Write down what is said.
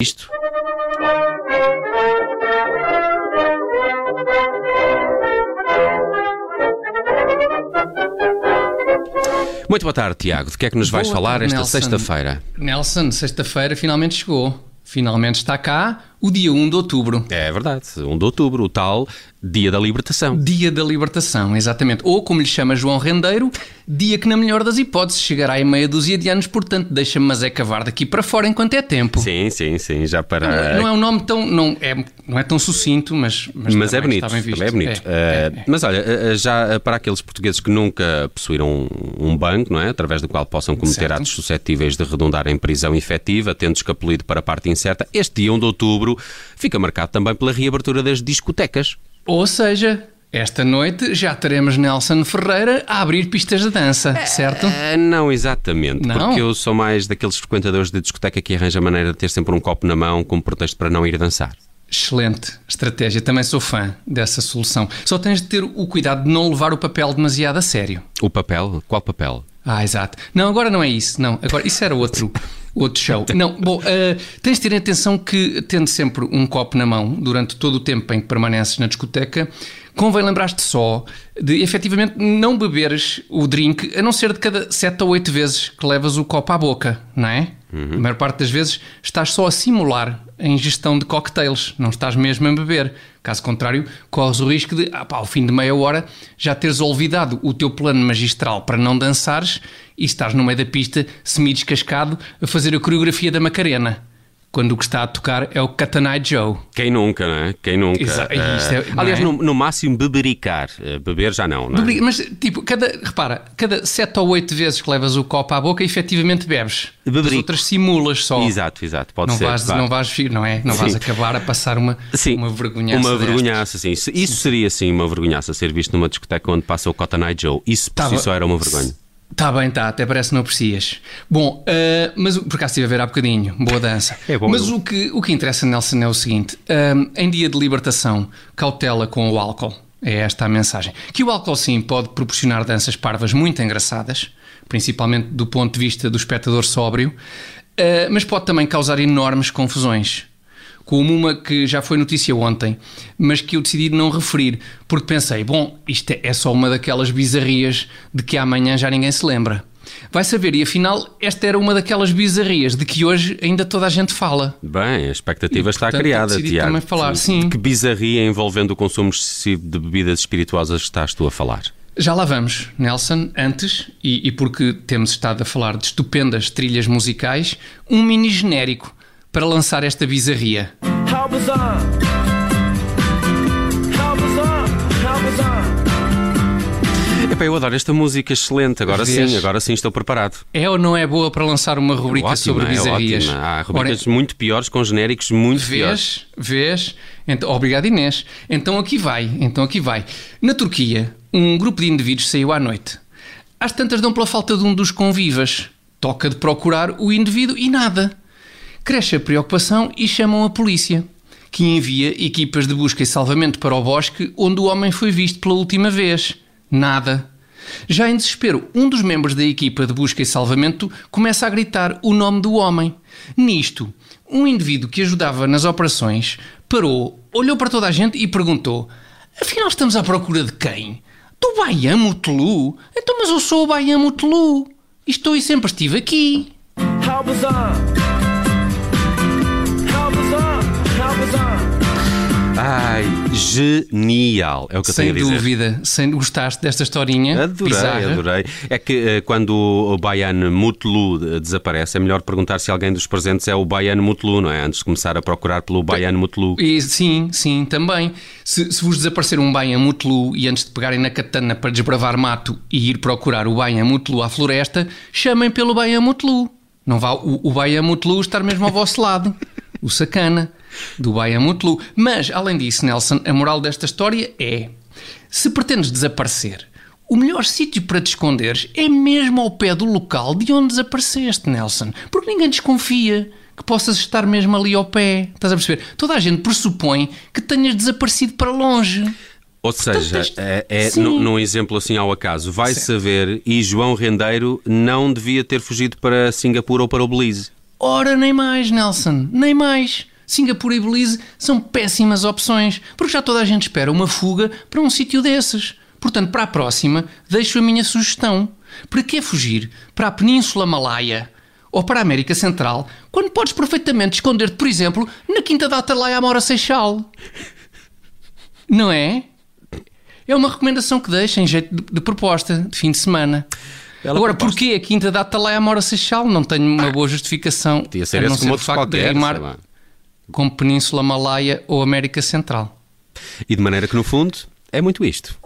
isto? Muito boa tarde, Tiago. De que é que nos vais Boa falar tarde, esta Nelson. sexta-feira? Nelson, sexta-feira finalmente chegou. Finalmente está cá o dia 1 de outubro. É verdade, 1 de outubro, o tal Dia da Libertação. Dia da Libertação, exatamente. Ou, como lhe chama João Rendeiro, dia que, na melhor das hipóteses, chegará em meia dúzia de anos, portanto, deixa-me mas é cavar daqui para fora enquanto é tempo. Sim, sim, sim, já para. Não é um nome tão. Não é, não é tão sucinto, mas. Mas, Mas é bonito, é bonito. É, é, Eh, Mas olha, eh, já para aqueles portugueses que nunca possuíram um, um banco, não é? Através do qual possam cometer Certo. atos suscetíveis de redundar em prisão efetiva, tendo escapulido para a parte incerta, este dia 1 de outubro fica marcado também pela reabertura das discotecas. Ou seja, esta noite já teremos Nelson Ferreira a abrir pistas de dança, certo? Eh, não exatamente, Não? porque eu sou mais daqueles frequentadores de discoteca que arranja maneira de ter sempre um copo na mão como pretexto para não ir dançar. Excelente estratégia, também sou fã dessa solução. Só tens de ter o cuidado de não levar o papel demasiado a sério. O papel? Qual papel? Ah, exato. Não, agora não é isso. Não, agora isso era outro, outro show. Não, bom, eh, tens de ter atenção que, tendo sempre um copo na mão durante todo o tempo em que permaneces na discoteca, convém lembrar-te só de efetivamente não beberes o drink, a não ser de cada 7 ou 8 vezes que levas o copo à boca, não é? A maior parte das vezes estás só a simular a ingestão de cocktails, não estás mesmo a beber. Caso contrário, corres o risco de, ah, pá, ao fim de meia hora, já teres olvidado o teu plano magistral para não dançares e estás no meio da pista, semi-descascado, a fazer a coreografia da Macarena. Quando o que está a tocar é o Katanai Joe. Quem nunca, não é? Quem nunca? Exa- Eh, é- aliás, é? no, no máximo bebericar. Eh, beber já não, não é? Mas, tipo, cada, repara, cada 7 ou 8 vezes que levas o copo à boca, efetivamente bebes. As Beberico. outras simulas só. Exato, exato. Pode Não ser. vais, claro. não vais, vir, não é? Não vais Sim. acabar a passar uma, Sim, uma vergonhaça. Uma vergonhaça, sim. Isso, isso seria sim uma vergonhaça, ser visto numa discoteca onde passa o Eye Joe. Isso por Tá si só era uma vergonha. Está bem, está, até parece que não aprecias. Bom, ah, mas por acaso estive a ver há bocadinho, boa dança. É bom, mas é o que, o que interessa, Nelson, é o seguinte: ah, em dia de libertação, cautela com o álcool. É esta a mensagem. Que o álcool, sim, pode proporcionar danças parvas muito engraçadas, principalmente do ponto de vista do espectador sóbrio, ah, mas pode também causar enormes confusões. Como uma que já foi notícia ontem, mas que eu decidi não referir, porque pensei, bom, isto é só uma daquelas bizarrias de que amanhã já ninguém se lembra. Vai saber, e afinal, esta era uma daquelas bizarrias de que hoje ainda toda a gente fala. Bem, a expectativa E, está portanto, criada, Tiago. também falar, De sim. Que bizarria envolvendo o consumo excessivo de bebidas espirituosas estás tu a falar? Já lá vamos, Nelson, antes, e, e porque temos estado a falar de estupendas trilhas musicais, um mini genérico para lançar esta bizarria. How bizarre! How bizarre! How bizarre! Epá, eu adoro esta música, excelente. Agora Vês? sim, agora sim estou preparado. É ou não é boa para lançar uma rubrica sobre é bizarrias? ótima. Há Ora, rubricas muito piores com genéricos muito piores. Vês? Vês? Então, obrigado, Inês. Então aqui vai, então aqui vai. Na Turquia, um grupo de indivíduos saiu à noite. Às tantas dão pela falta de um dos convivas. Toca de procurar o indivíduo e nada. Cresce a preocupação e chamam a polícia, que envia equipas de busca e salvamento para o bosque onde o homem foi visto pela última vez. Nada. Já em desespero, um dos membros da equipa de busca e salvamento começa a gritar o nome do homem. Nisto, um indivíduo que ajudava nas operações parou, olhou para toda a gente e perguntou: Afinal, estamos à procura de quem? Do Baian Mutlu? Então, mas eu sou o Baian Mutlu. E estou e sempre estive aqui. How bizarre! Ai, genial. É o que eu Sem tenho a dizer. dúvida. Sem, gostaste desta historinha? Adorei, bizarra? adorei. É que eh, quando o Baiano Mutlu eh, desaparece, é melhor perguntar se alguém dos presentes é o Baiano Mutlu, não é? Antes de começar a procurar pelo Baiano Mutlu. E, sim, sim, também. Se, se vos desaparecer um Baian Mutlu e antes de pegarem na katana para desbravar mato e ir procurar o Baian Mutlu à floresta, chamem pelo Baian Mutlu. Não vá o, o Baian Mutlu estar mesmo ao vosso lado. O sacana do Baian Mutlu. Mas, além disso, Nelson, a moral desta história é: se pretendes desaparecer, o melhor sítio para te esconderes é mesmo ao pé do local de onde desapareceste, Nelson. Porque ninguém desconfia que possas estar mesmo ali ao pé. Estás a perceber? Toda a gente pressupõe que tenhas desaparecido para longe. Ou seja, isto- é, é num, exemplo assim ao acaso, vai saber e João Rendeiro não devia ter fugido para Singapura ou para o Belize. Ora, nem mais, Nelson, nem mais. Singapura e Belize são péssimas opções, porque já toda a gente espera uma fuga para um sítio desses. Portanto, para a próxima, deixo a minha sugestão. Para que fugir para a Península Malaia ou para a América Central quando podes perfeitamente esconder-te, por exemplo, na Quinta da Atalaia Amora Seixal? Não é? É uma recomendação que deixo em jeito de, de proposta de fim de semana. Bela Agora, proposta. porquê a Quinta da Atalaia Amora Seixal? Não tenho uma boa justificação. Podia ser a não esse como ser o outros facto de qualquer. rimar como Península Malaya ou América Central. E de maneira que, no fundo, é muito isto.